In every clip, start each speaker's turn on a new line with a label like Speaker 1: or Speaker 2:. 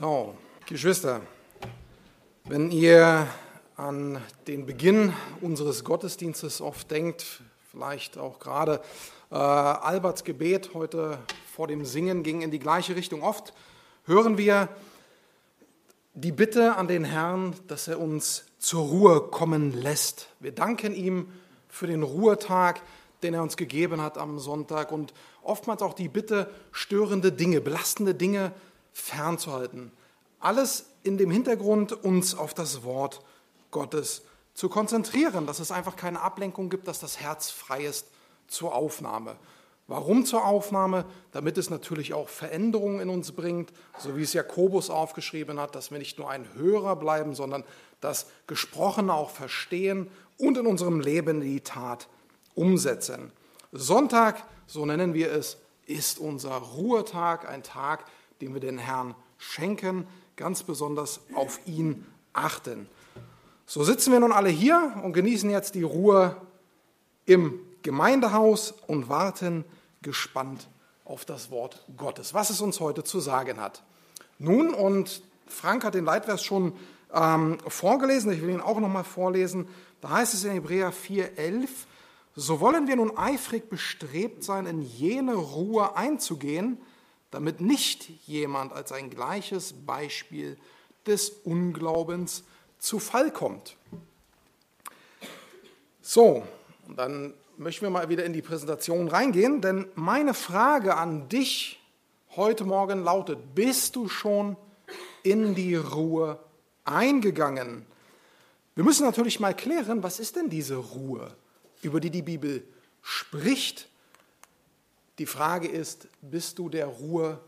Speaker 1: So, Geschwister, wenn ihr an den Beginn unseres Gottesdienstes oft denkt, vielleicht auch gerade äh, Alberts Gebet heute vor dem Singen ging in die gleiche Richtung. Oft hören wir die Bitte an den Herrn, dass er uns zur Ruhe kommen lässt. Wir danken ihm für den Ruhetag, den er uns gegeben hat am Sonntag und oftmals auch die Bitte, störende Dinge, belastende Dinge fernzuhalten. Alles in dem Hintergrund, uns auf das Wort Gottes zu konzentrieren, dass es einfach keine Ablenkung gibt, dass das Herz frei ist zur Aufnahme. Warum zur Aufnahme? Damit es natürlich auch Veränderungen in uns bringt, so wie es Jakobus aufgeschrieben hat, dass wir nicht nur ein Hörer bleiben, sondern das Gesprochene auch verstehen und in unserem Leben die Tat umsetzen. Sonntag, so nennen wir es, ist unser Ruhetag, ein Tag, den wir den Herrn schenken, ganz besonders auf ihn achten. So sitzen wir nun alle hier und genießen jetzt die Ruhe im Gemeindehaus und warten gespannt auf das Wort Gottes, was es uns heute zu sagen hat. Nun, und Frank hat den Leitvers schon ähm, vorgelesen, ich will ihn auch nochmal vorlesen, da heißt es in Hebräer 4,11, so wollen wir nun eifrig bestrebt sein, in jene Ruhe einzugehen, damit nicht jemand als ein gleiches Beispiel des Unglaubens zu Fall kommt. So, und dann möchten wir mal wieder in die Präsentation reingehen, denn meine Frage an dich heute Morgen lautet, bist du schon in die Ruhe eingegangen? Wir müssen natürlich mal klären, was ist denn diese Ruhe, über die die Bibel spricht? Die Frage ist, bist du der Ruhe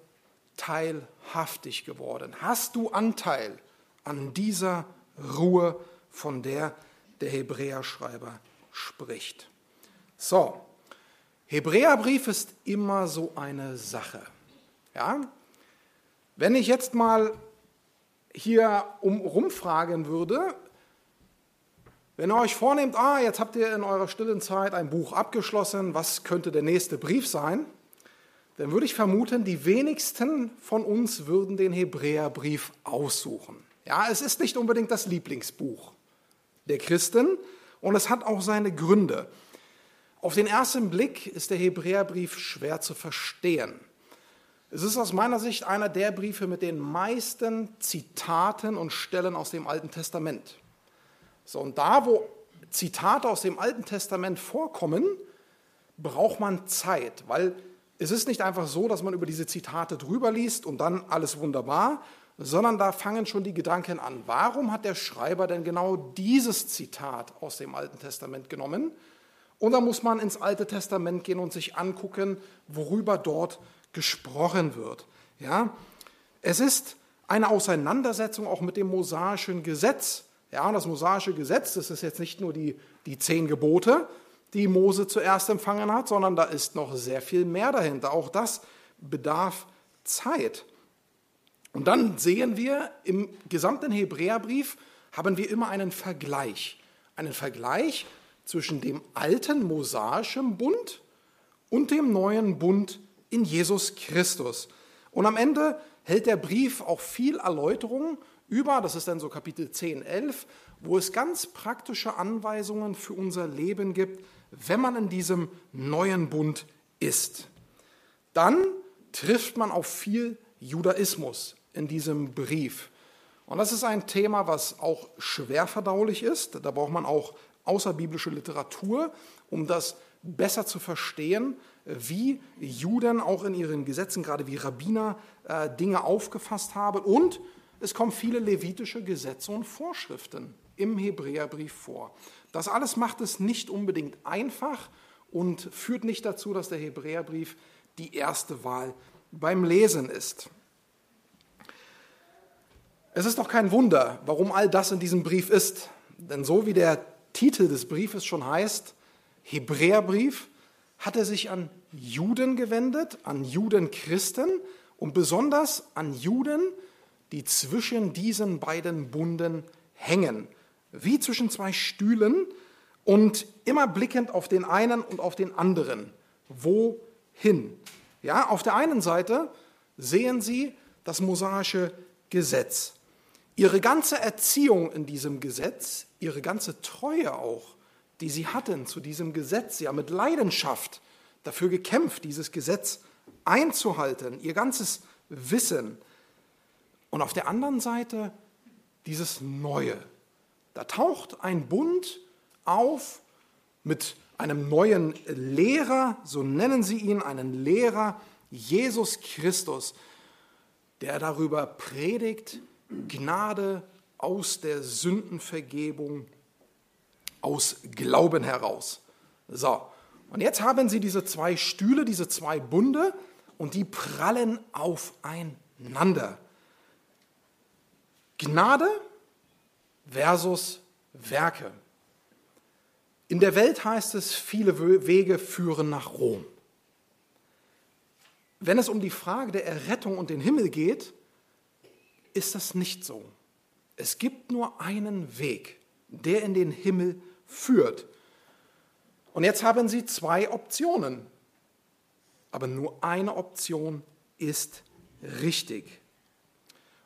Speaker 1: teilhaftig geworden? Hast du Anteil an dieser Ruhe, von der der Hebräerschreiber spricht? So, Hebräerbrief ist immer so eine Sache. Ja? Wenn ich jetzt mal hier um, rumfragen würde, wenn ihr euch vornehmt, ah, jetzt habt ihr in eurer stillen Zeit ein Buch abgeschlossen, was könnte der nächste Brief sein? Dann würde ich vermuten, die wenigsten von uns würden den Hebräerbrief aussuchen. Ja, es ist nicht unbedingt das Lieblingsbuch der Christen und es hat auch seine Gründe. Auf den ersten Blick ist der Hebräerbrief schwer zu verstehen. Es ist aus meiner Sicht einer der Briefe mit den meisten Zitaten und Stellen aus dem Alten Testament. So, und da, wo Zitate aus dem Alten Testament vorkommen, braucht man Zeit, weil es ist nicht einfach so, dass man über diese Zitate drüber liest und dann alles wunderbar, sondern da fangen schon die Gedanken an. Warum hat der Schreiber denn genau dieses Zitat aus dem Alten Testament genommen? Und da muss man ins Alte Testament gehen und sich angucken, worüber dort gesprochen wird. Ja? Es ist eine Auseinandersetzung auch mit dem mosaischen Gesetz. Ja, das mosaische Gesetz, das ist jetzt nicht nur die, die zehn Gebote, die Mose zuerst empfangen hat, sondern da ist noch sehr viel mehr dahinter. Auch das bedarf Zeit. Und dann sehen wir im gesamten Hebräerbrief haben wir immer einen Vergleich. Einen Vergleich zwischen dem alten mosaischen Bund und dem neuen Bund in Jesus Christus. Und am Ende hält der Brief auch viel Erläuterung über, das ist dann so Kapitel 10, 11, wo es ganz praktische Anweisungen für unser Leben gibt, wenn man in diesem neuen Bund ist. Dann trifft man auf viel Judaismus in diesem Brief. Und das ist ein Thema, was auch schwer verdaulich ist. Da braucht man auch außerbiblische Literatur, um das besser zu verstehen, wie Juden auch in ihren Gesetzen, gerade wie Rabbiner, äh, Dinge aufgefasst haben. Und es kommen viele levitische Gesetze und Vorschriften im Hebräerbrief vor. Das alles macht es nicht unbedingt einfach und führt nicht dazu, dass der Hebräerbrief die erste Wahl beim Lesen ist. Es ist doch kein Wunder, warum all das in diesem Brief ist. Denn so wie der Titel des Briefes schon heißt, Hebräerbrief, hat er sich an Juden gewendet, an Judenchristen und besonders an Juden, die zwischen diesen beiden Bunden hängen, wie zwischen zwei Stühlen und immer blickend auf den einen und auf den anderen. Wohin? Ja, auf der einen Seite sehen sie das mosaische Gesetz. Ihre ganze Erziehung in diesem Gesetz, ihre ganze Treue auch, die sie hatten zu diesem Gesetz, sie haben mit Leidenschaft dafür gekämpft, dieses Gesetz einzuhalten, ihr ganzes Wissen. Und auf der anderen Seite dieses Neue. Da taucht ein Bund auf mit einem neuen Lehrer, so nennen sie ihn, einen Lehrer, Jesus Christus, der darüber predigt, Gnade aus der Sündenvergebung, aus Glauben heraus. So, und jetzt haben sie diese zwei Stühle, diese zwei Bunde, und die prallen aufeinander. Gnade versus Werke. In der Welt heißt es, viele Wege führen nach Rom. Wenn es um die Frage der Errettung und den Himmel geht, ist das nicht so. Es gibt nur einen Weg, der in den Himmel führt. Und jetzt haben Sie zwei Optionen. Aber nur eine Option ist richtig.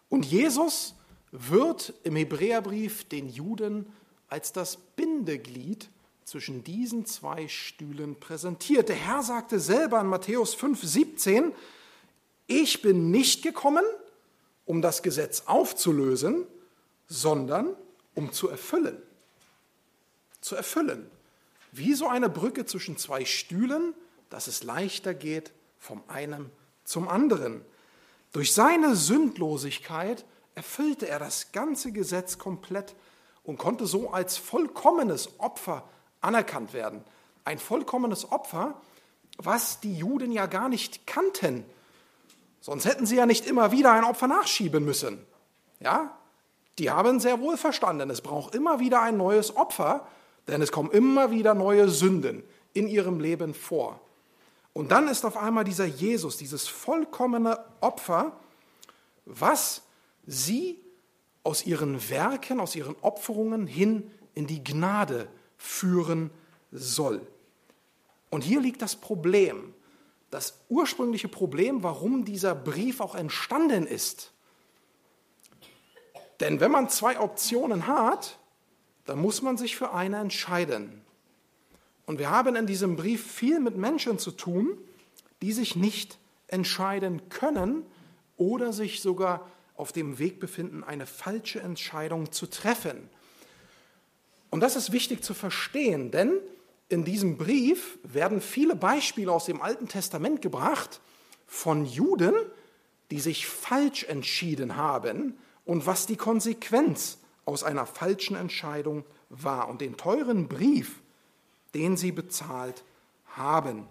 Speaker 1: Und Jesus wird im Hebräerbrief den Juden als das Bindeglied zwischen diesen zwei Stühlen präsentiert. Der Herr sagte selber in Matthäus 5, 17, ich bin nicht gekommen, um das Gesetz aufzulösen, sondern um zu erfüllen. Zu erfüllen. Wie so eine Brücke zwischen zwei Stühlen, dass es leichter geht vom einen zum anderen. Durch seine Sündlosigkeit erfüllte er das ganze Gesetz komplett und konnte so als vollkommenes Opfer anerkannt werden. Ein vollkommenes Opfer, was die Juden ja gar nicht kannten. Sonst hätten sie ja nicht immer wieder ein Opfer nachschieben müssen. Ja? Die haben sehr wohl verstanden, es braucht immer wieder ein neues Opfer, denn es kommen immer wieder neue Sünden in ihrem Leben vor. Und dann ist auf einmal dieser Jesus, dieses vollkommene Opfer, was sie aus ihren Werken, aus ihren Opferungen hin in die Gnade führen soll. Und hier liegt das Problem das ursprüngliche Problem, warum dieser Brief auch entstanden ist. Denn wenn man zwei Optionen hat, dann muss man sich für eine entscheiden. Und wir haben in diesem Brief viel mit Menschen zu tun, die sich nicht entscheiden können oder sich sogar auf dem Weg befinden, eine falsche Entscheidung zu treffen. Und das ist wichtig zu verstehen, denn in diesem Brief werden viele Beispiele aus dem Alten Testament gebracht von Juden, die sich falsch entschieden haben und was die Konsequenz aus einer falschen Entscheidung war und den teuren Brief, den sie bezahlt haben.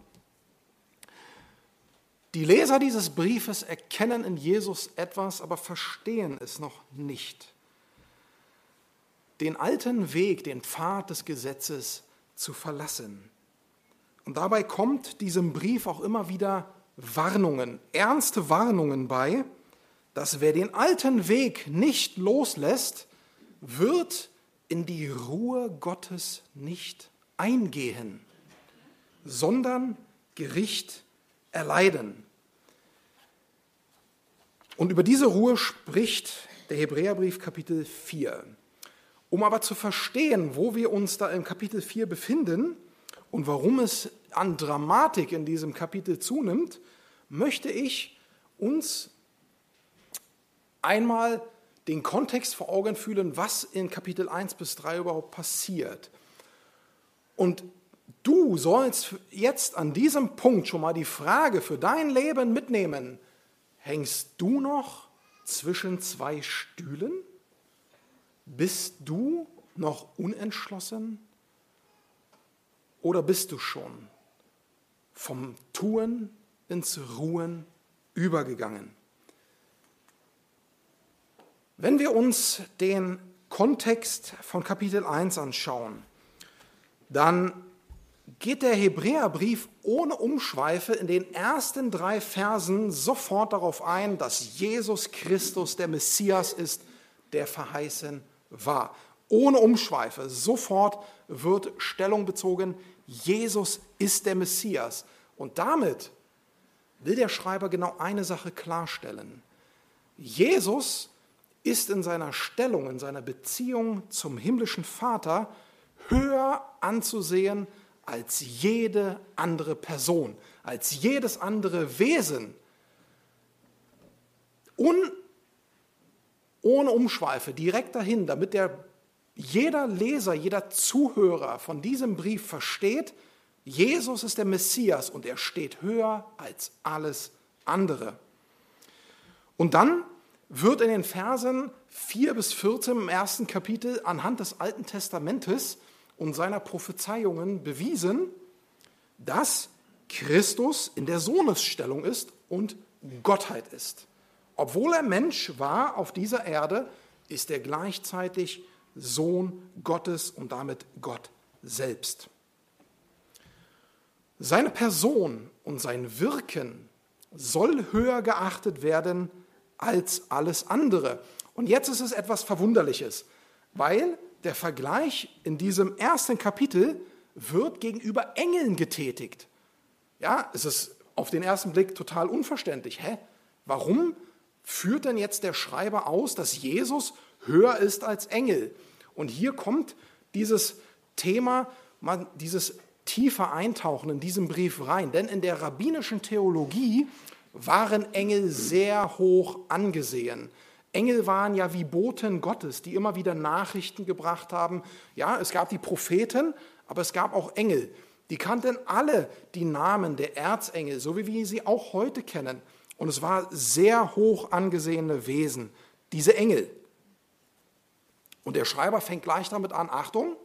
Speaker 1: Die Leser dieses Briefes erkennen in Jesus etwas, aber verstehen es noch nicht. Den alten Weg, den Pfad des Gesetzes zu verlassen. Und dabei kommt diesem Brief auch immer wieder Warnungen, ernste Warnungen bei, dass wer den alten Weg nicht loslässt, wird in die Ruhe Gottes nicht eingehen, sondern Gericht erleiden. Und über diese Ruhe spricht der Hebräerbrief Kapitel 4. Um aber zu verstehen, wo wir uns da im Kapitel 4 befinden und warum es an Dramatik in diesem Kapitel zunimmt, möchte ich uns einmal den Kontext vor Augen fühlen, was in Kapitel 1 bis 3 überhaupt passiert. Und du sollst jetzt an diesem Punkt schon mal die Frage für dein Leben mitnehmen, hängst du noch zwischen zwei Stühlen? Bist du noch unentschlossen oder bist du schon vom Tun ins Ruhen übergegangen? Wenn wir uns den Kontext von Kapitel 1 anschauen, dann geht der Hebräerbrief ohne Umschweife in den ersten drei Versen sofort darauf ein, dass Jesus Christus der Messias ist, der verheißen war. Ohne Umschweife, sofort wird Stellung bezogen, Jesus ist der Messias. Und damit will der Schreiber genau eine Sache klarstellen. Jesus ist in seiner Stellung, in seiner Beziehung zum himmlischen Vater höher anzusehen als jede andere Person, als jedes andere Wesen. Und ohne Umschweife direkt dahin, damit der, jeder Leser, jeder Zuhörer von diesem Brief versteht, Jesus ist der Messias und er steht höher als alles andere. Und dann wird in den Versen 4 bis 14 im ersten Kapitel anhand des Alten Testamentes und seiner Prophezeiungen bewiesen, dass Christus in der Sohnesstellung ist und Gottheit ist. Obwohl er Mensch war auf dieser Erde, ist er gleichzeitig Sohn Gottes und damit Gott selbst. Seine Person und sein Wirken soll höher geachtet werden als alles andere. Und jetzt ist es etwas Verwunderliches, weil der Vergleich in diesem ersten Kapitel wird gegenüber Engeln getätigt. Ja, es ist auf den ersten Blick total unverständlich. Hä? Warum führt denn jetzt der Schreiber aus, dass Jesus höher ist als Engel? Und hier kommt dieses Thema, dieses tiefer Eintauchen in diesem Brief rein. Denn in der rabbinischen Theologie waren Engel sehr hoch angesehen. Engel waren ja wie Boten Gottes, die immer wieder Nachrichten gebracht haben. Ja, es gab die Propheten, aber es gab auch Engel. Die kannten alle die Namen der Erzengel, so wie wir sie auch heute kennen. Und es war sehr hoch angesehene Wesen, diese Engel. Und der Schreiber fängt gleich damit an, Achtung,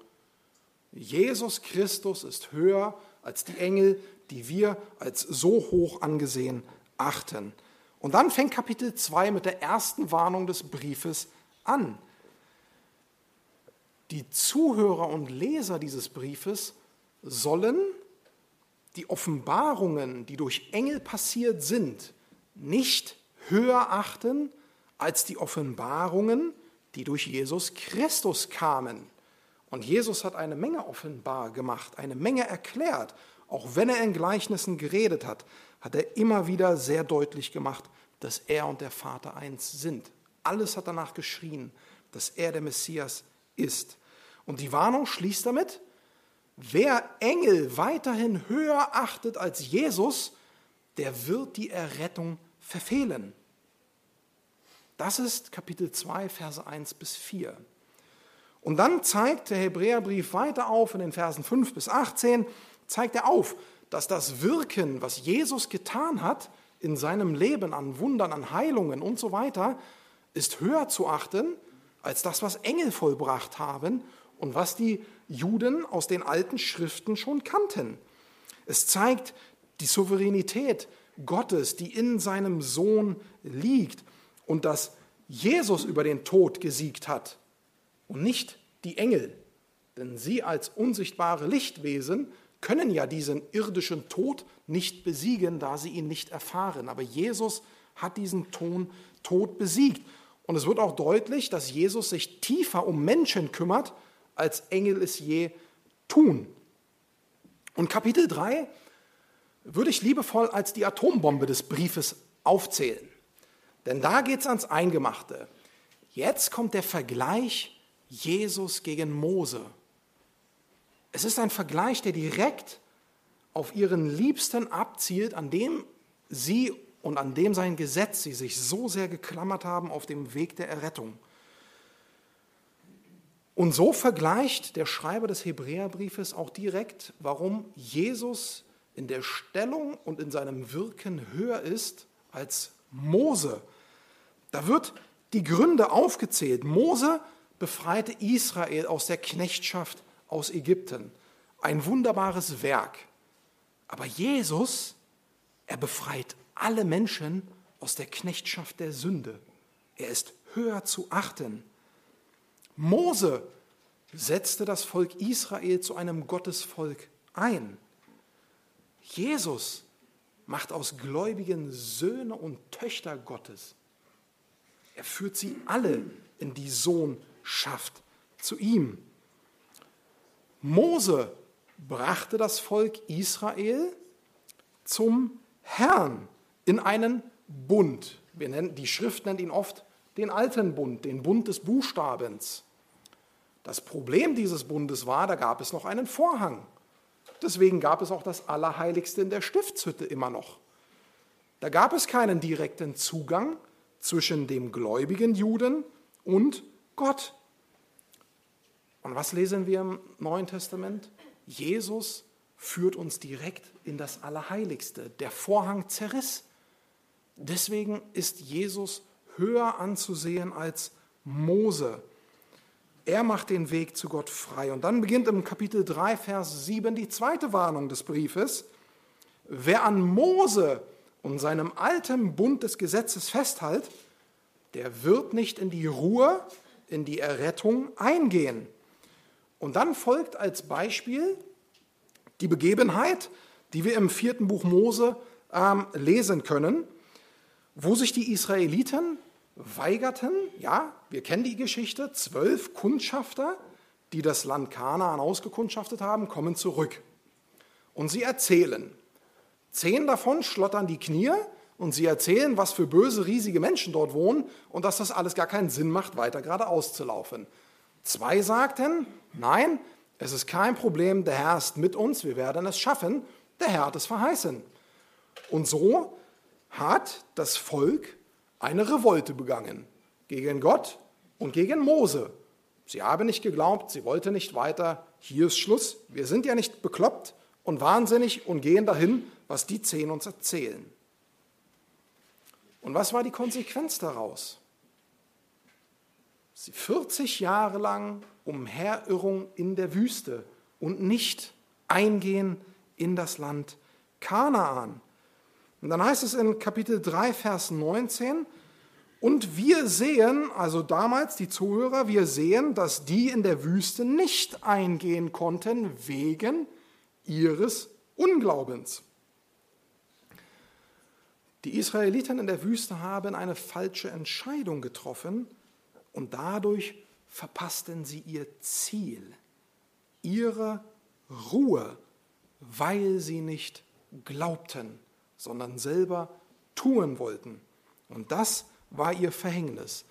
Speaker 1: Jesus Christus ist höher als die Engel, die wir als so hoch angesehen achten. Und dann fängt Kapitel 2 mit der ersten Warnung des Briefes an. Die Zuhörer und Leser dieses Briefes sollen die Offenbarungen, die durch Engel passiert sind, nicht höher achten als die Offenbarungen, die durch Jesus Christus kamen. Und Jesus hat eine Menge offenbar gemacht, eine Menge erklärt. Auch wenn er in Gleichnissen geredet hat, hat er immer wieder sehr deutlich gemacht, dass er und der Vater eins sind. Alles hat danach geschrien, dass er der Messias ist. Und die Warnung schließt damit, wer Engel weiterhin höher achtet als Jesus, der wird die Errettung verfehlen. Das ist Kapitel 2, Verse 1 bis 4. Und dann zeigt der Hebräerbrief weiter auf in den Versen 5 bis 18, zeigt er auf, dass das Wirken, was Jesus getan hat in seinem Leben an Wundern, an Heilungen und so weiter, ist höher zu achten als das, was Engel vollbracht haben und was die Juden aus den alten Schriften schon kannten. Es zeigt die Souveränität Gottes, die in seinem Sohn liegt und dass Jesus über den Tod gesiegt hat und nicht die Engel. Denn sie als unsichtbare Lichtwesen können ja diesen irdischen Tod nicht besiegen, da sie ihn nicht erfahren. Aber Jesus hat diesen Ton, Tod besiegt. Und es wird auch deutlich, dass Jesus sich tiefer um Menschen kümmert, als Engel es je tun. Und Kapitel 3 würde ich liebevoll als die Atombombe des Briefes aufzählen. Denn da geht es ans Eingemachte. Jetzt kommt der Vergleich Jesus gegen Mose. Es ist ein Vergleich, der direkt auf ihren Liebsten abzielt, an dem sie und an dem sein Gesetz sie sich so sehr geklammert haben auf dem Weg der Errettung. Und so vergleicht der Schreiber des Hebräerbriefes auch direkt, warum Jesus in der Stellung und in seinem Wirken höher ist als Mose. Da wird die Gründe aufgezählt. Mose befreite Israel aus der Knechtschaft aus Ägypten. Ein wunderbares Werk. Aber Jesus, er befreit alle Menschen aus der Knechtschaft der Sünde. Er ist höher zu achten. Mose setzte das Volk Israel zu einem Gottesvolk ein. Jesus macht aus Gläubigen Söhne und Töchter Gottes. Er führt sie alle in die Sohnschaft zu ihm. Mose brachte das Volk Israel zum Herrn in einen Bund. Wir nennen, die Schrift nennt ihn oft den alten Bund, den Bund des Buchstabens. Das Problem dieses Bundes war, da gab es noch einen Vorhang. Deswegen gab es auch das Allerheiligste in der Stiftshütte immer noch. Da gab es keinen direkten Zugang zwischen dem gläubigen Juden und Gott. Und was lesen wir im Neuen Testament? Jesus führt uns direkt in das Allerheiligste. Der Vorhang zerriss. Deswegen ist Jesus höher anzusehen als Mose. Er macht den Weg zu Gott frei. Und dann beginnt im Kapitel 3, Vers 7 die zweite Warnung des Briefes. Wer an Mose und seinem alten Bund des Gesetzes festhält, der wird nicht in die Ruhe, in die Errettung eingehen. Und dann folgt als Beispiel die Begebenheit, die wir im vierten Buch Mose ähm, lesen können, wo sich die Israeliten weigerten, ja, wir kennen die Geschichte, zwölf Kundschafter, die das Land Kanaan ausgekundschaftet haben, kommen zurück. Und sie erzählen, Zehn davon schlottern die Knie und sie erzählen, was für böse, riesige Menschen dort wohnen und dass das alles gar keinen Sinn macht, weiter geradeaus zu laufen. Zwei sagten, nein, es ist kein Problem, der Herr ist mit uns, wir werden es schaffen, der Herr hat es verheißen. Und so hat das Volk eine Revolte begangen gegen Gott und gegen Mose. Sie haben nicht geglaubt, sie wollte nicht weiter, hier ist Schluss, wir sind ja nicht bekloppt und wahnsinnig und gehen dahin, was die zehn uns erzählen. Und was war die Konsequenz daraus? Sie 40 Jahre lang Umherirrung in der Wüste und nicht eingehen in das Land Kanaan. Und dann heißt es in Kapitel 3, Vers 19, und wir sehen, also damals die Zuhörer, wir sehen, dass die in der Wüste nicht eingehen konnten wegen ihres Unglaubens. Die Israeliten in der Wüste haben eine falsche Entscheidung getroffen und dadurch verpassten sie ihr Ziel, ihre Ruhe, weil sie nicht glaubten, sondern selber tun wollten. Und das war ihr Verhängnis.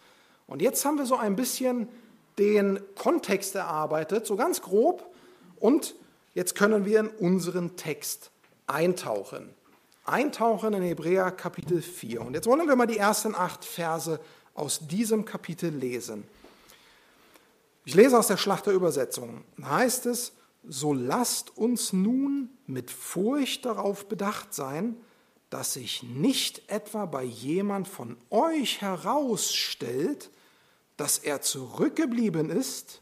Speaker 1: Und jetzt haben wir so ein bisschen den Kontext erarbeitet, so ganz grob. Und jetzt können wir in unseren Text eintauchen eintauchen in Hebräer Kapitel 4. Und jetzt wollen wir mal die ersten acht Verse aus diesem Kapitel lesen. Ich lese aus der Schlachterübersetzung. Da heißt es, so lasst uns nun mit Furcht darauf bedacht sein, dass sich nicht etwa bei jemand von euch herausstellt, dass er zurückgeblieben ist,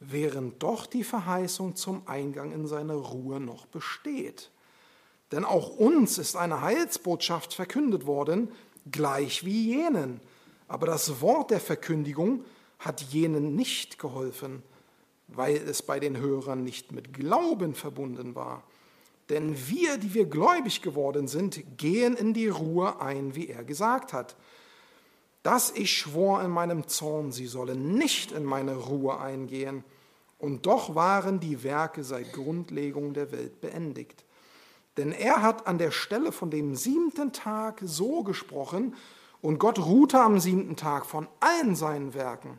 Speaker 1: während doch die Verheißung zum Eingang in seine Ruhe noch besteht. Denn auch uns ist eine Heilsbotschaft verkündet worden, gleich wie jenen. Aber das Wort der Verkündigung hat jenen nicht geholfen, weil es bei den Hörern nicht mit Glauben verbunden war. Denn wir, die wir gläubig geworden sind, gehen in die Ruhe ein, wie er gesagt hat. Dass ich schwor in meinem Zorn, sie sollen nicht in meine Ruhe eingehen. Und doch waren die Werke seit Grundlegung der Welt beendigt. Denn er hat an der Stelle von dem siebten Tag so gesprochen und Gott ruhte am siebten Tag von allen seinen Werken.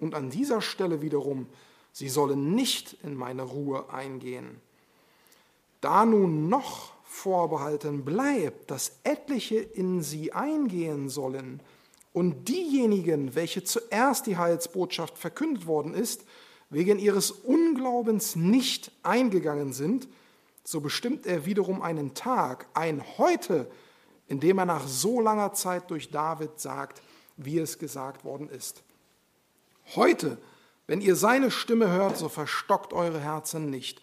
Speaker 1: Und an dieser Stelle wiederum, sie sollen nicht in meine Ruhe eingehen. Da nun noch vorbehalten bleibt, dass etliche in sie eingehen sollen und diejenigen, welche zuerst die Heilsbotschaft verkündet worden ist, wegen ihres Unglaubens nicht eingegangen sind, so bestimmt er wiederum einen Tag, ein Heute, in dem er nach so langer Zeit durch David sagt, wie es gesagt worden ist. Heute, wenn ihr seine Stimme hört, so verstockt eure Herzen nicht.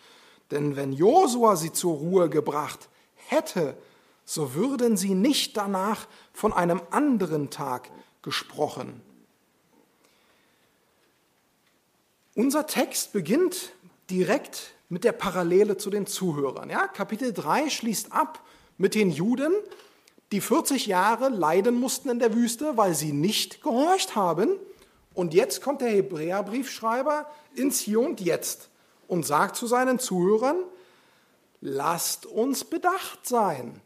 Speaker 1: Denn wenn Josua sie zur Ruhe gebracht hätte, so würden sie nicht danach von einem anderen Tag gesprochen. Unser Text beginnt direkt mit der Parallele zu den Zuhörern. Ja, Kapitel 3 schließt ab mit den Juden, die 40 Jahre leiden mussten in der Wüste, weil sie nicht gehorcht haben. Und jetzt kommt der Hebräerbriefschreiber ins Hier und Jetzt und sagt zu seinen Zuhörern, lasst uns bedacht sein,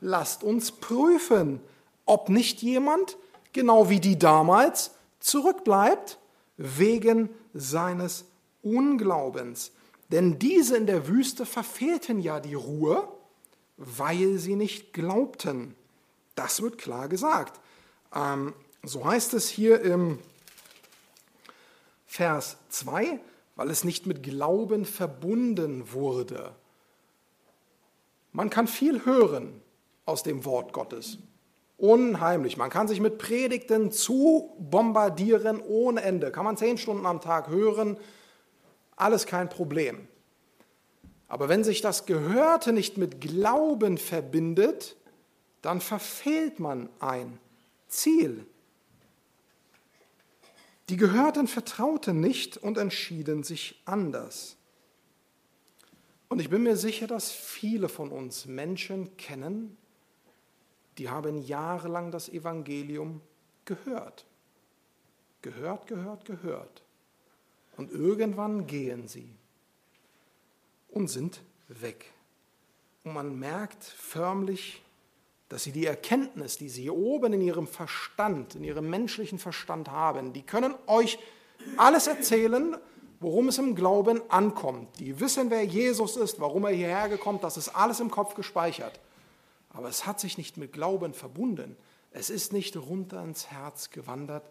Speaker 1: lasst uns prüfen, ob nicht jemand genau wie die damals, zurückbleibt wegen seines Unglaubens. Denn diese in der Wüste verfehlten ja die Ruhe, weil sie nicht glaubten. Das wird klar gesagt. Ähm, so heißt es hier im Vers 2, weil es nicht mit Glauben verbunden wurde. Man kann viel hören aus dem Wort Gottes. Unheimlich. Man kann sich mit Predigten zu bombardieren ohne Ende. Kann man zehn Stunden am Tag hören. Alles kein Problem. Aber wenn sich das Gehörte nicht mit Glauben verbindet, dann verfehlt man ein Ziel. Die Gehörten vertrauten nicht und entschieden sich anders. Und ich bin mir sicher, dass viele von uns Menschen kennen, die haben jahrelang das Evangelium gehört. Gehört, gehört, gehört. Und irgendwann gehen sie und sind weg. Und man merkt förmlich, dass sie die Erkenntnis, die sie hier oben in ihrem Verstand, in ihrem menschlichen Verstand haben, die können euch alles erzählen, worum es im Glauben ankommt. Die wissen, wer Jesus ist, warum er hierher gekommen das ist alles im Kopf gespeichert. Aber es hat sich nicht mit Glauben verbunden. Es ist nicht runter ins Herz gewandert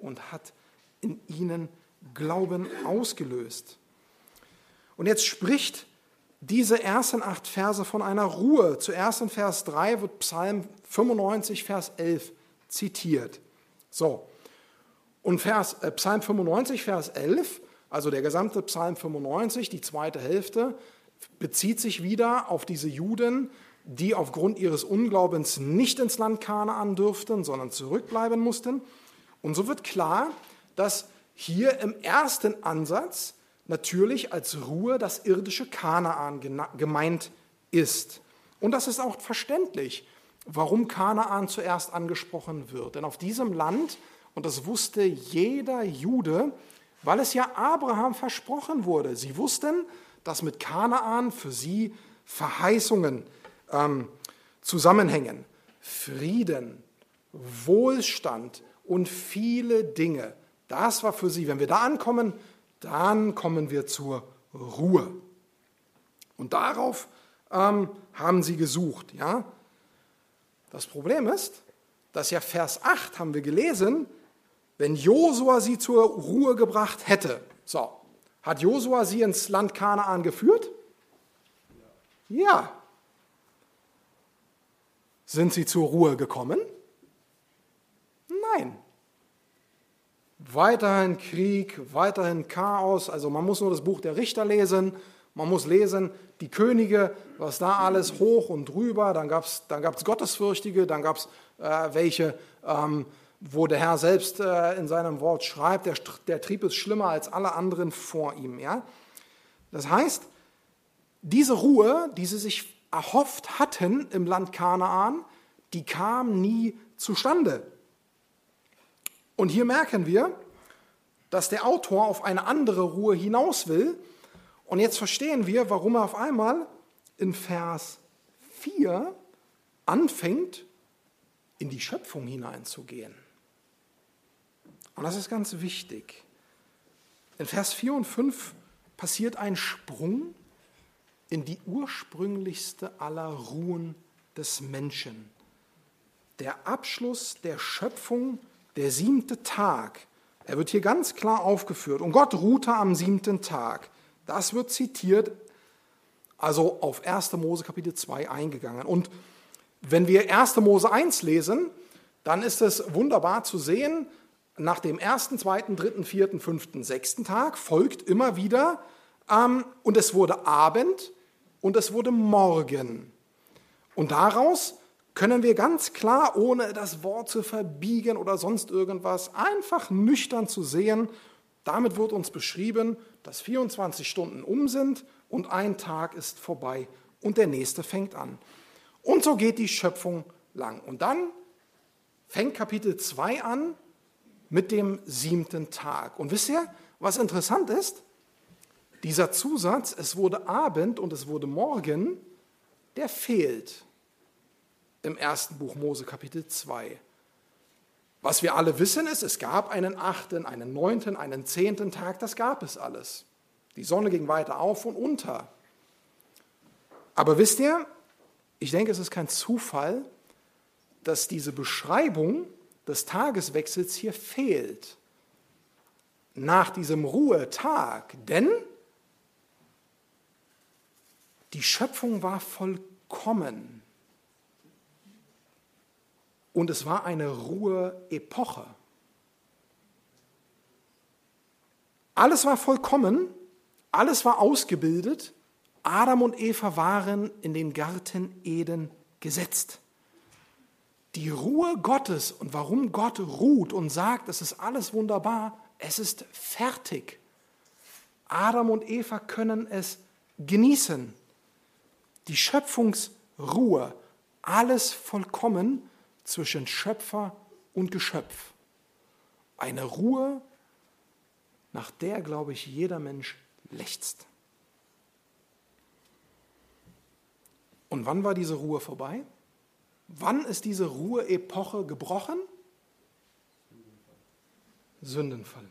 Speaker 1: und hat in ihnen Glauben ausgelöst. Und jetzt spricht diese ersten acht Verse von einer Ruhe. Zuerst in Vers 3 wird Psalm 95, Vers 11 zitiert. So, und Vers, äh, Psalm 95, Vers 11, also der gesamte Psalm 95, die zweite Hälfte, bezieht sich wieder auf diese Juden, die aufgrund ihres Unglaubens nicht ins Land Kanaan dürften, sondern zurückbleiben mussten. Und so wird klar, dass hier im ersten Ansatz natürlich als Ruhe das irdische Kanaan gemeint ist. Und das ist auch verständlich, warum Kanaan zuerst angesprochen wird. Denn auf diesem Land, und das wusste jeder Jude, weil es ja Abraham versprochen wurde, sie wussten, dass mit Kanaan für sie Verheißungen ähm, zusammenhängen. Frieden, Wohlstand und viele Dinge. Das war für sie, wenn wir da ankommen, dann kommen wir zur Ruhe. Und darauf ähm, haben sie gesucht. Ja? Das Problem ist, dass ja Vers 8 haben wir gelesen, wenn Josua sie zur Ruhe gebracht hätte. So, hat Josua sie ins Land Kanaan geführt? Ja. Sind sie zur Ruhe gekommen? Nein. Weiterhin Krieg, weiterhin Chaos. Also man muss nur das Buch der Richter lesen. Man muss lesen, die Könige, was da alles hoch und drüber. Dann gab es dann gab's Gottesfürchtige, dann gab es äh, welche, ähm, wo der Herr selbst äh, in seinem Wort schreibt, der, der Trieb ist schlimmer als alle anderen vor ihm. Ja? Das heißt, diese Ruhe, die sie sich erhofft hatten im Land Kanaan, die kam nie zustande. Und hier merken wir, dass der Autor auf eine andere Ruhe hinaus will. Und jetzt verstehen wir, warum er auf einmal in Vers 4 anfängt, in die Schöpfung hineinzugehen. Und das ist ganz wichtig. In Vers 4 und 5 passiert ein Sprung in die ursprünglichste aller Ruhen des Menschen. Der Abschluss der Schöpfung, der siebte Tag. Er wird hier ganz klar aufgeführt. Und Gott ruhte am siebten Tag. Das wird zitiert, also auf 1. Mose Kapitel 2 eingegangen. Und wenn wir 1. Mose 1 lesen, dann ist es wunderbar zu sehen, nach dem ersten, zweiten, dritten, vierten, fünften, sechsten Tag folgt immer wieder, ähm, und es wurde Abend, und es wurde Morgen. Und daraus können wir ganz klar, ohne das Wort zu verbiegen oder sonst irgendwas, einfach nüchtern zu sehen, damit wird uns beschrieben, dass 24 Stunden um sind und ein Tag ist vorbei und der nächste fängt an. Und so geht die Schöpfung lang. Und dann fängt Kapitel 2 an mit dem siebten Tag. Und wisst ihr, was interessant ist? Dieser Zusatz, es wurde Abend und es wurde Morgen, der fehlt im ersten Buch Mose Kapitel 2. Was wir alle wissen ist, es gab einen achten, einen neunten, einen zehnten Tag, das gab es alles. Die Sonne ging weiter auf und unter. Aber wisst ihr, ich denke, es ist kein Zufall, dass diese Beschreibung des Tageswechsels hier fehlt. Nach diesem Ruhetag, denn die Schöpfung war vollkommen und es war eine Ruheepoche. Alles war vollkommen, alles war ausgebildet. Adam und Eva waren in den Garten Eden gesetzt. Die Ruhe Gottes und warum Gott ruht und sagt, es ist alles wunderbar, es ist fertig. Adam und Eva können es genießen. Die Schöpfungsruhe, alles vollkommen zwischen Schöpfer und Geschöpf. Eine Ruhe, nach der, glaube ich, jeder Mensch lechzt. Und wann war diese Ruhe vorbei? Wann ist diese Ruheepoche gebrochen? Sündenfall.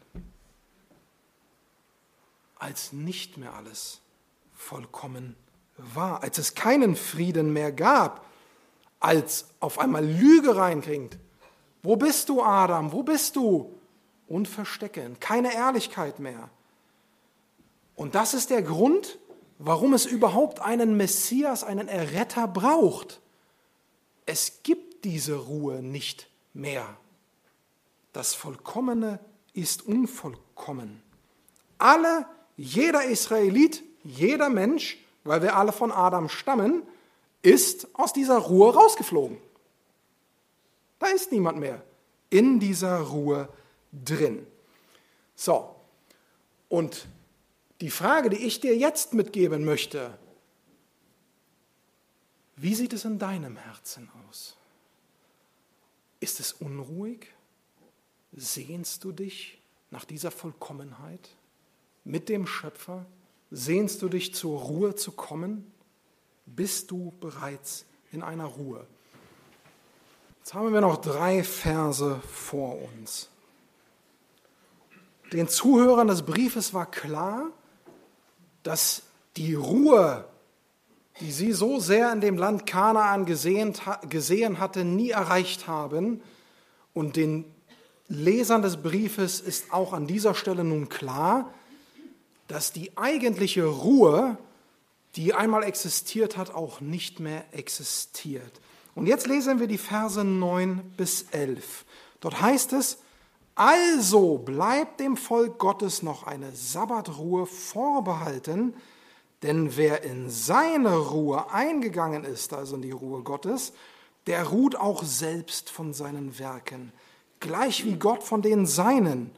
Speaker 1: Als nicht mehr alles vollkommen war, als es keinen Frieden mehr gab, als auf einmal Lüge reinkriegt. Wo bist du, Adam? Wo bist du? Und verstecken, keine Ehrlichkeit mehr. Und das ist der Grund, warum es überhaupt einen Messias, einen Erretter braucht. Es gibt diese Ruhe nicht mehr. Das Vollkommene ist unvollkommen. Alle, jeder Israelit, jeder Mensch, weil wir alle von Adam stammen, ist aus dieser Ruhe rausgeflogen. Da ist niemand mehr in dieser Ruhe drin. So, und die Frage, die ich dir jetzt mitgeben möchte, wie sieht es in deinem Herzen aus? Ist es unruhig? Sehnst du dich nach dieser Vollkommenheit mit dem Schöpfer? Sehnst du dich zur Ruhe zu kommen? Bist du bereits in einer Ruhe. Jetzt haben wir noch drei Verse vor uns. Den Zuhörern des Briefes war klar, dass die Ruhe, die sie so sehr in dem Land Kanaan gesehen, gesehen hatte, nie erreicht haben. Und den Lesern des Briefes ist auch an dieser Stelle nun klar, dass die eigentliche Ruhe die einmal existiert hat, auch nicht mehr existiert. Und jetzt lesen wir die Verse 9 bis 11. Dort heißt es, also bleibt dem Volk Gottes noch eine Sabbatruhe vorbehalten, denn wer in seine Ruhe eingegangen ist, also in die Ruhe Gottes, der ruht auch selbst von seinen Werken, gleich wie Gott von den Seinen.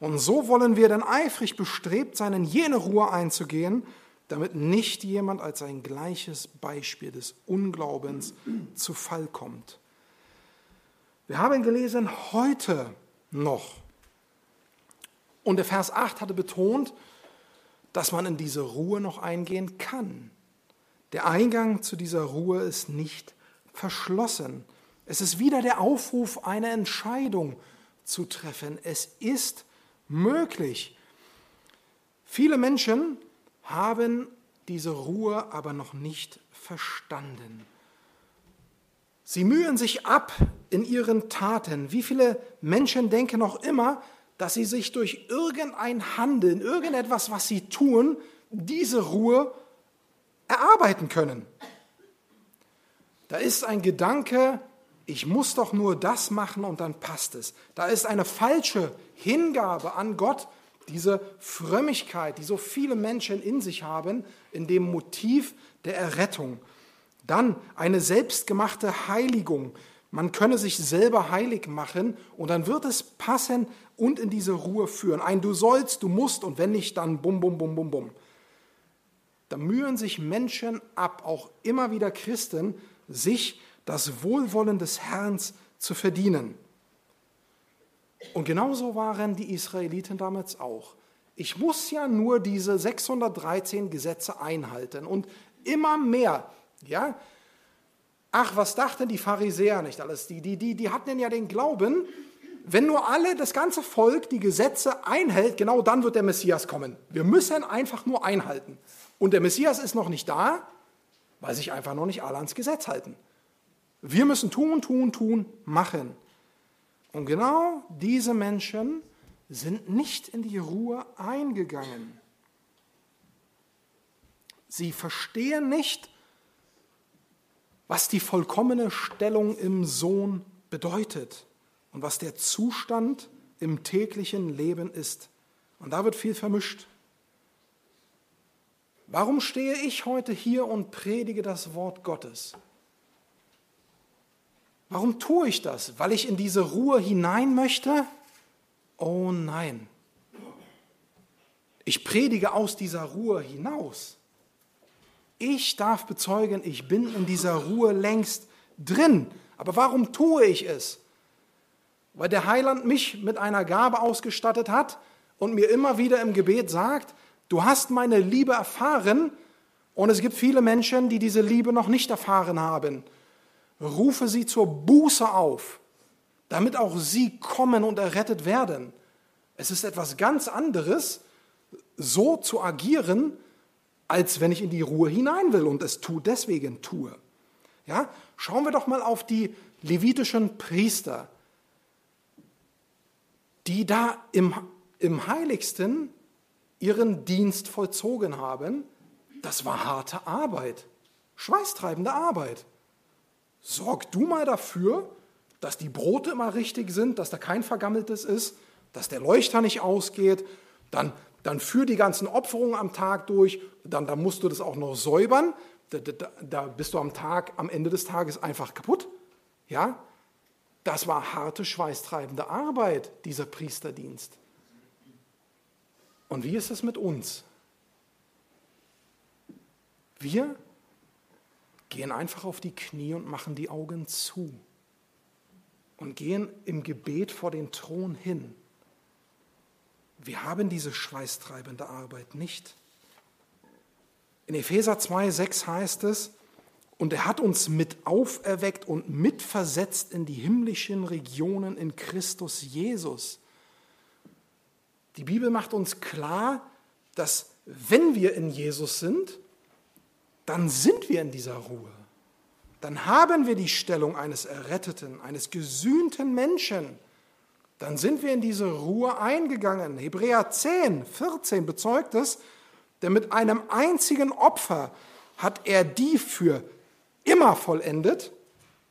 Speaker 1: Und so wollen wir dann eifrig bestrebt sein, in jene Ruhe einzugehen, damit nicht jemand als ein gleiches Beispiel des Unglaubens zu Fall kommt. Wir haben gelesen, heute noch. Und der Vers 8 hatte betont, dass man in diese Ruhe noch eingehen kann. Der Eingang zu dieser Ruhe ist nicht verschlossen. Es ist wieder der Aufruf, eine Entscheidung zu treffen. Es ist möglich. Viele Menschen haben diese Ruhe aber noch nicht verstanden. Sie mühen sich ab in ihren Taten. Wie viele Menschen denken noch immer, dass sie sich durch irgendein Handeln, irgendetwas, was sie tun, diese Ruhe erarbeiten können. Da ist ein Gedanke, ich muss doch nur das machen und dann passt es. Da ist eine falsche Hingabe an Gott diese Frömmigkeit, die so viele Menschen in sich haben, in dem Motiv der Errettung. Dann eine selbstgemachte Heiligung. Man könne sich selber heilig machen und dann wird es passen und in diese Ruhe führen. Ein Du sollst, du musst und wenn nicht, dann bum, bum, bum, bum, bum. Da mühen sich Menschen ab, auch immer wieder Christen, sich das Wohlwollen des Herrn zu verdienen. Und genauso waren die Israeliten damals auch. Ich muss ja nur diese 613 Gesetze einhalten und immer mehr, ja. Ach, was dachten die Pharisäer nicht alles? Die, die, die, die hatten ja den Glauben, wenn nur alle, das ganze Volk die Gesetze einhält, genau dann wird der Messias kommen. Wir müssen einfach nur einhalten. Und der Messias ist noch nicht da, weil sich einfach noch nicht alle ans Gesetz halten. Wir müssen tun, tun, tun, machen. Und genau diese Menschen sind nicht in die Ruhe eingegangen. Sie verstehen nicht, was die vollkommene Stellung im Sohn bedeutet und was der Zustand im täglichen Leben ist. Und da wird viel vermischt. Warum stehe ich heute hier und predige das Wort Gottes? Warum tue ich das? Weil ich in diese Ruhe hinein möchte? Oh nein. Ich predige aus dieser Ruhe hinaus. Ich darf bezeugen, ich bin in dieser Ruhe längst drin. Aber warum tue ich es? Weil der Heiland mich mit einer Gabe ausgestattet hat und mir immer wieder im Gebet sagt, du hast meine Liebe erfahren und es gibt viele Menschen, die diese Liebe noch nicht erfahren haben. Rufe sie zur Buße auf, damit auch sie kommen und errettet werden. Es ist etwas ganz anderes, so zu agieren, als wenn ich in die Ruhe hinein will und es tu deswegen tue. Ja, schauen wir doch mal auf die levitischen Priester, die da im, im Heiligsten ihren Dienst vollzogen haben. Das war harte Arbeit, schweißtreibende Arbeit. Sorg du mal dafür, dass die Brote immer richtig sind, dass da kein vergammeltes ist, dass der Leuchter nicht ausgeht, dann dann führ die ganzen Opferungen am Tag durch, dann, dann musst du das auch noch säubern, da, da, da bist du am Tag, am Ende des Tages einfach kaputt. Ja, das war harte, schweißtreibende Arbeit, dieser Priesterdienst. Und wie ist es mit uns? Wir gehen einfach auf die Knie und machen die Augen zu und gehen im Gebet vor den Thron hin wir haben diese schweißtreibende Arbeit nicht. In Epheser 2, 6 heißt es, und er hat uns mit auferweckt und mitversetzt in die himmlischen Regionen in Christus Jesus. Die Bibel macht uns klar, dass wenn wir in Jesus sind, dann sind wir in dieser Ruhe. Dann haben wir die Stellung eines Erretteten, eines gesühnten Menschen dann sind wir in diese Ruhe eingegangen. Hebräer 10, 14 bezeugt es, denn mit einem einzigen Opfer hat er die für immer vollendet,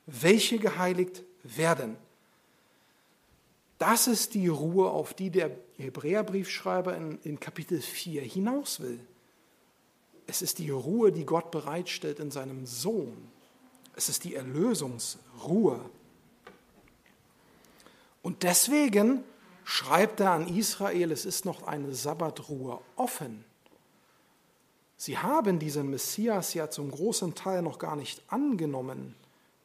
Speaker 1: welche geheiligt werden. Das ist die Ruhe, auf die der Hebräerbriefschreiber in, in Kapitel 4 hinaus will. Es ist die Ruhe, die Gott bereitstellt in seinem Sohn. Es ist die Erlösungsruhe. Und deswegen schreibt er an Israel, es ist noch eine Sabbatruhe offen. Sie haben diesen Messias ja zum großen Teil noch gar nicht angenommen,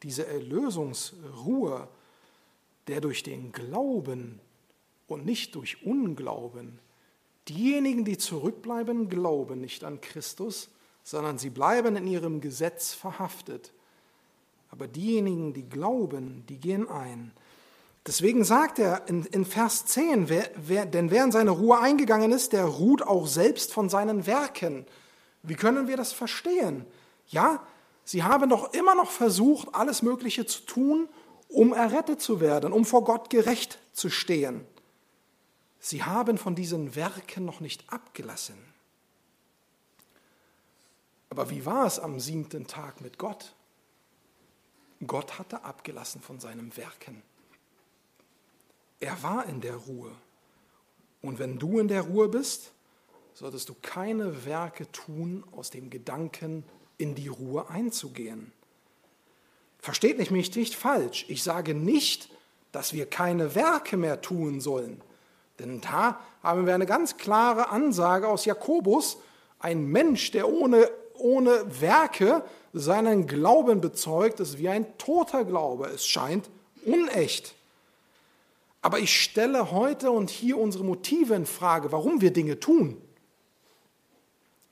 Speaker 1: diese Erlösungsruhe, der durch den Glauben und nicht durch Unglauben, diejenigen, die zurückbleiben, glauben nicht an Christus, sondern sie bleiben in ihrem Gesetz verhaftet. Aber diejenigen, die glauben, die gehen ein. Deswegen sagt er in, in Vers 10, wer, wer, denn wer in seine Ruhe eingegangen ist, der ruht auch selbst von seinen Werken. Wie können wir das verstehen? Ja, sie haben doch immer noch versucht, alles Mögliche zu tun, um errettet zu werden, um vor Gott gerecht zu stehen. Sie haben von diesen Werken noch nicht abgelassen. Aber wie war es am siebten Tag mit Gott? Gott hatte abgelassen von seinen Werken. Er war in der Ruhe. Und wenn du in der Ruhe bist, solltest du keine Werke tun aus dem Gedanken, in die Ruhe einzugehen. Versteht mich nicht falsch. Ich sage nicht, dass wir keine Werke mehr tun sollen. Denn da haben wir eine ganz klare Ansage aus Jakobus. Ein Mensch, der ohne, ohne Werke seinen Glauben bezeugt, ist wie ein toter Glaube. Es scheint unecht. Aber ich stelle heute und hier unsere Motive in Frage, warum wir Dinge tun.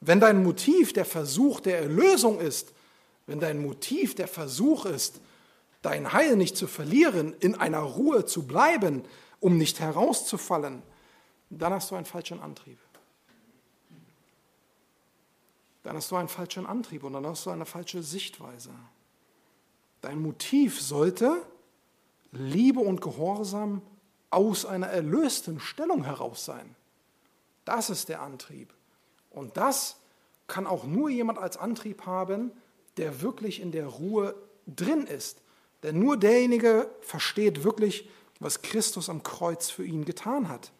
Speaker 1: Wenn dein Motiv der Versuch der Erlösung ist, wenn dein Motiv der Versuch ist, dein Heil nicht zu verlieren, in einer Ruhe zu bleiben um nicht herauszufallen, dann hast du einen falschen Antrieb. Dann hast du einen falschen Antrieb und dann hast du eine falsche Sichtweise. Dein Motiv sollte Liebe und Gehorsam aus einer erlösten Stellung heraus sein. Das ist der Antrieb. Und das kann auch nur jemand als Antrieb haben, der wirklich in der Ruhe drin ist. Denn nur derjenige versteht wirklich, was Christus am Kreuz für ihn getan hat.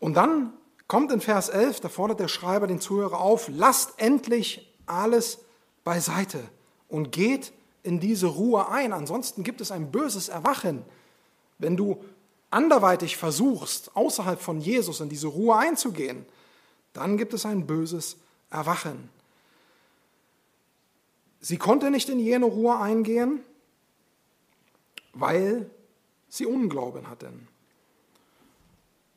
Speaker 1: Und dann kommt in Vers 11, da fordert der Schreiber den Zuhörer auf, lasst endlich alles beiseite und geht in diese Ruhe ein. Ansonsten gibt es ein böses Erwachen. Wenn du anderweitig versuchst, außerhalb von Jesus in diese Ruhe einzugehen, dann gibt es ein böses Erwachen. Sie konnte nicht in jene Ruhe eingehen, weil sie Unglauben hatten.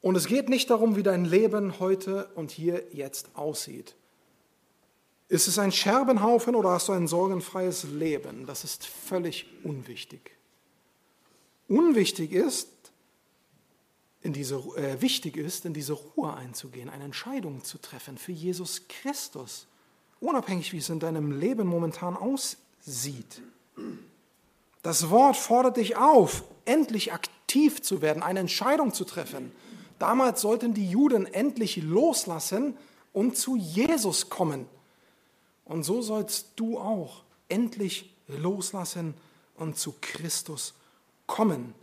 Speaker 1: Und es geht nicht darum, wie dein Leben heute und hier jetzt aussieht. Ist es ein Scherbenhaufen oder hast du ein sorgenfreies Leben? Das ist völlig unwichtig. Unwichtig ist, in diese, äh, wichtig ist, in diese Ruhe einzugehen, eine Entscheidung zu treffen für Jesus Christus, unabhängig wie es in deinem Leben momentan aussieht. Das Wort fordert dich auf, endlich aktiv zu werden, eine Entscheidung zu treffen. Damals sollten die Juden endlich loslassen und zu Jesus kommen. Und so sollst du auch endlich loslassen und zu Christus kommen.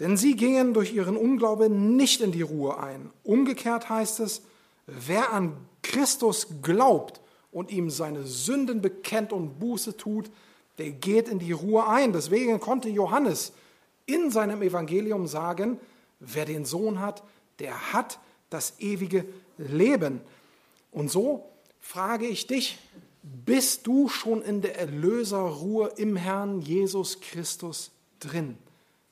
Speaker 1: Denn sie gingen durch ihren Unglaube nicht in die Ruhe ein. Umgekehrt heißt es, wer an Christus glaubt und ihm seine Sünden bekennt und Buße tut, der geht in die Ruhe ein. Deswegen konnte Johannes in seinem Evangelium sagen, wer den Sohn hat, der hat das ewige Leben. Und so frage ich dich, bist du schon in der Erlöserruhe im Herrn Jesus Christus drin?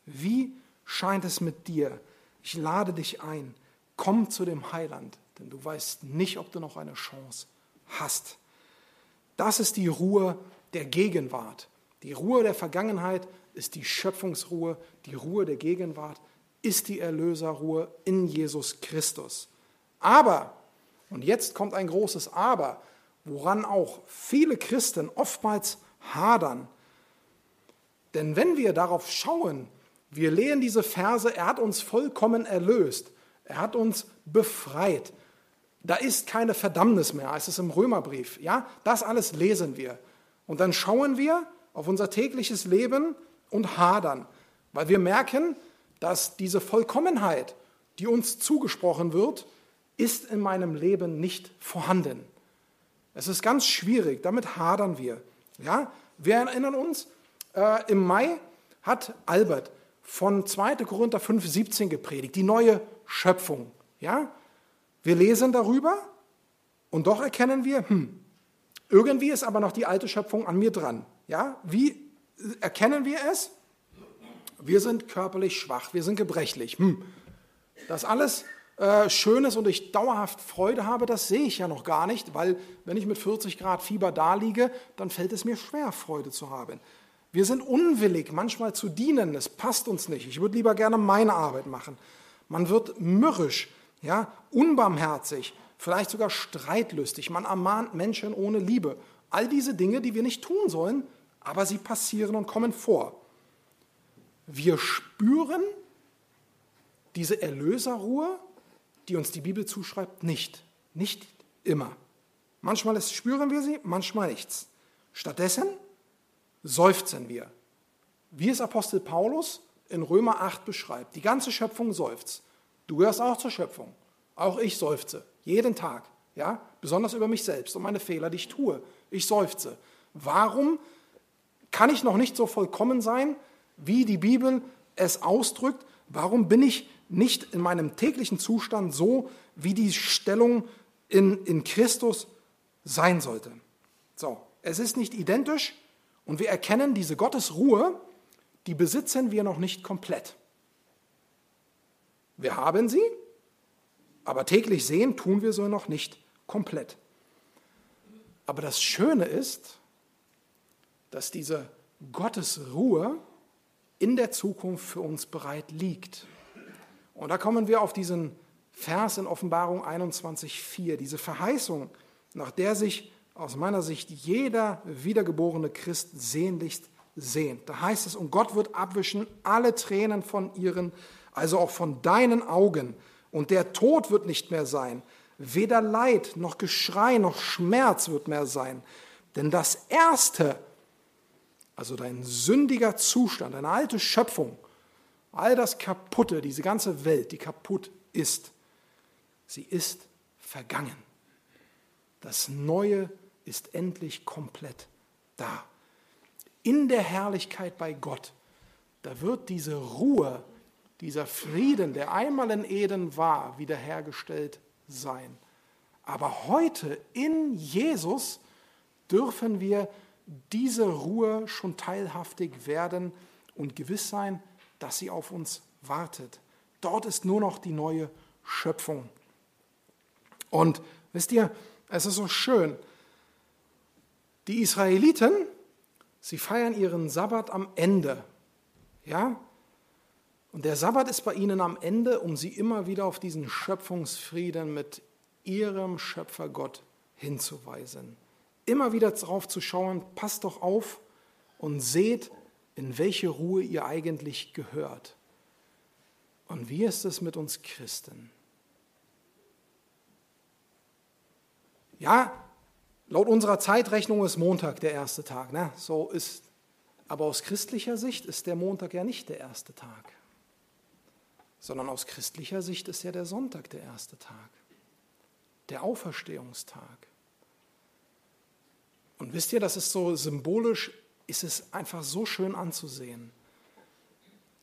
Speaker 1: Wie scheint es mit dir? Ich lade dich ein, komm zu dem Heiland, denn du weißt nicht, ob du noch eine Chance hast. Das ist die Ruhe der Gegenwart. Die Ruhe der Vergangenheit ist die Schöpfungsruhe, die Ruhe der Gegenwart ist die Erlöserruhe in Jesus Christus. Aber, und jetzt kommt ein großes Aber, woran auch viele Christen oftmals hadern. Denn wenn wir darauf schauen, wir lehen diese Verse, er hat uns vollkommen erlöst, er hat uns befreit. Da ist keine Verdammnis mehr, heißt es im Römerbrief. Ja, das alles lesen wir. Und dann schauen wir auf unser tägliches Leben und hadern, weil wir merken, dass diese Vollkommenheit, die uns zugesprochen wird, ist in meinem Leben nicht vorhanden. Es ist ganz schwierig, damit hadern wir. Ja? Wir erinnern uns, äh, im Mai hat Albert von 2. Korinther 5, 17 gepredigt, die neue Schöpfung. Ja? Wir lesen darüber und doch erkennen wir, hm, irgendwie ist aber noch die alte Schöpfung an mir dran. Ja? Wie erkennen wir es? Wir sind körperlich schwach, wir sind gebrechlich. Hm. Das alles äh, Schönes und ich dauerhaft Freude habe, das sehe ich ja noch gar nicht, weil wenn ich mit 40 Grad Fieber da liege, dann fällt es mir schwer, Freude zu haben. Wir sind unwillig, manchmal zu dienen. Es passt uns nicht. Ich würde lieber gerne meine Arbeit machen. Man wird mürrisch, ja, unbarmherzig, vielleicht sogar streitlüstig. Man ermahnt Menschen ohne Liebe. All diese Dinge, die wir nicht tun sollen, aber sie passieren und kommen vor. Wir spüren diese Erlöserruhe, die uns die Bibel zuschreibt, nicht. Nicht immer. Manchmal spüren wir sie, manchmal nichts. Stattdessen seufzen wir. Wie es Apostel Paulus in Römer 8 beschreibt. Die ganze Schöpfung seufzt. Du gehörst auch zur Schöpfung. Auch ich seufze. Jeden Tag. Ja? Besonders über mich selbst und meine Fehler, die ich tue. Ich seufze. Warum kann ich noch nicht so vollkommen sein, wie die Bibel es ausdrückt? Warum bin ich nicht in meinem täglichen Zustand so, wie die Stellung in, in Christus sein sollte? So, es ist nicht identisch, und wir erkennen diese Gottesruhe, die besitzen wir noch nicht komplett. Wir haben sie, aber täglich sehen tun wir sie noch nicht komplett. Aber das Schöne ist, dass diese Gottesruhe in der Zukunft für uns bereit liegt. Und da kommen wir auf diesen Vers in Offenbarung 21.4, diese Verheißung, nach der sich aus meiner Sicht jeder wiedergeborene Christ sehnlichst sehnt. Da heißt es, und Gott wird abwischen alle Tränen von ihren, also auch von deinen Augen, und der Tod wird nicht mehr sein, weder Leid noch Geschrei noch Schmerz wird mehr sein, denn das Erste, also dein sündiger Zustand, deine alte Schöpfung, all das Kaputte, diese ganze Welt, die kaputt ist, sie ist vergangen. Das Neue ist endlich komplett da. In der Herrlichkeit bei Gott, da wird diese Ruhe, dieser Frieden, der einmal in Eden war, wiederhergestellt sein. Aber heute in Jesus dürfen wir diese Ruhe schon teilhaftig werden und gewiss sein, dass sie auf uns wartet. Dort ist nur noch die neue Schöpfung. Und wisst ihr, es ist so schön. Die Israeliten, sie feiern ihren Sabbat am Ende. Ja? Und der Sabbat ist bei ihnen am Ende, um sie immer wieder auf diesen Schöpfungsfrieden mit ihrem Schöpfer Gott hinzuweisen. Immer wieder darauf zu schauen, passt doch auf und seht, in welche Ruhe ihr eigentlich gehört. Und wie ist es mit uns Christen? Ja, laut unserer Zeitrechnung ist Montag der erste Tag. Ne? So ist, aber aus christlicher Sicht ist der Montag ja nicht der erste Tag, sondern aus christlicher Sicht ist ja der Sonntag der erste Tag, der Auferstehungstag. Und wisst ihr, das ist so symbolisch, ist es einfach so schön anzusehen.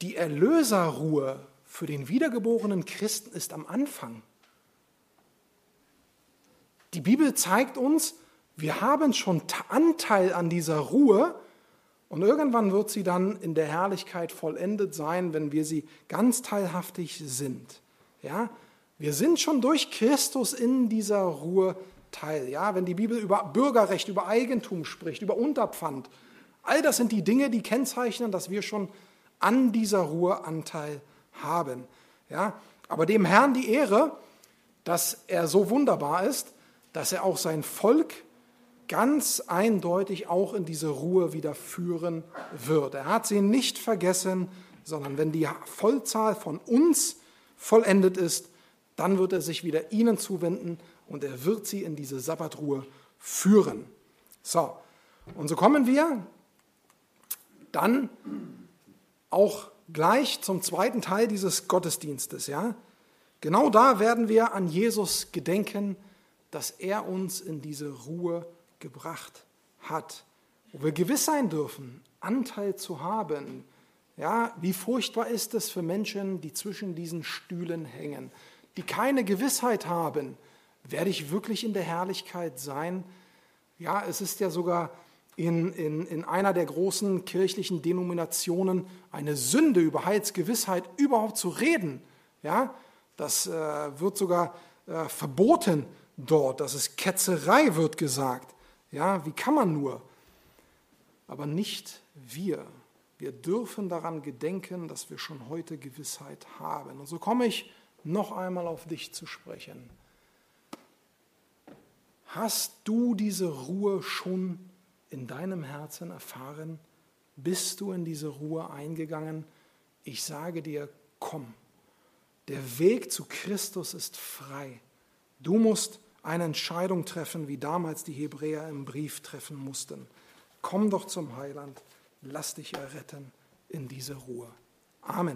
Speaker 1: Die Erlöserruhe für den wiedergeborenen Christen ist am Anfang. Die Bibel zeigt uns, wir haben schon Anteil an dieser Ruhe und irgendwann wird sie dann in der Herrlichkeit vollendet sein, wenn wir sie ganz teilhaftig sind. Ja? Wir sind schon durch Christus in dieser Ruhe Teil. Ja? Wenn die Bibel über Bürgerrecht, über Eigentum spricht, über Unterpfand, all das sind die Dinge, die kennzeichnen, dass wir schon an dieser Ruhe Anteil haben. Ja? Aber dem Herrn die Ehre, dass er so wunderbar ist, dass er auch sein Volk ganz eindeutig auch in diese Ruhe wieder führen wird. Er hat sie nicht vergessen, sondern wenn die Vollzahl von uns vollendet ist, dann wird er sich wieder ihnen zuwenden und er wird sie in diese Sabbatruhe führen. So, und so kommen wir dann auch gleich zum zweiten Teil dieses Gottesdienstes. Ja? Genau da werden wir an Jesus gedenken, dass er uns in diese Ruhe gebracht hat, wo wir gewiss sein dürfen, Anteil zu haben. Ja, wie furchtbar ist es für Menschen, die zwischen diesen Stühlen hängen, die keine Gewissheit haben, werde ich wirklich in der Herrlichkeit sein? Ja, es ist ja sogar in, in, in einer der großen kirchlichen Denominationen eine Sünde über Heilsgewissheit überhaupt zu reden. Ja, das äh, wird sogar äh, verboten dort. Das ist Ketzerei, wird gesagt. Ja, wie kann man nur? Aber nicht wir. Wir dürfen daran gedenken, dass wir schon heute Gewissheit haben. Und so komme ich noch einmal auf dich zu sprechen. Hast du diese Ruhe schon in deinem Herzen erfahren? Bist du in diese Ruhe eingegangen? Ich sage dir, komm. Der Weg zu Christus ist frei. Du musst eine Entscheidung treffen, wie damals die Hebräer im Brief treffen mussten. Komm doch zum Heiland, lass dich erretten in diese Ruhe. Amen.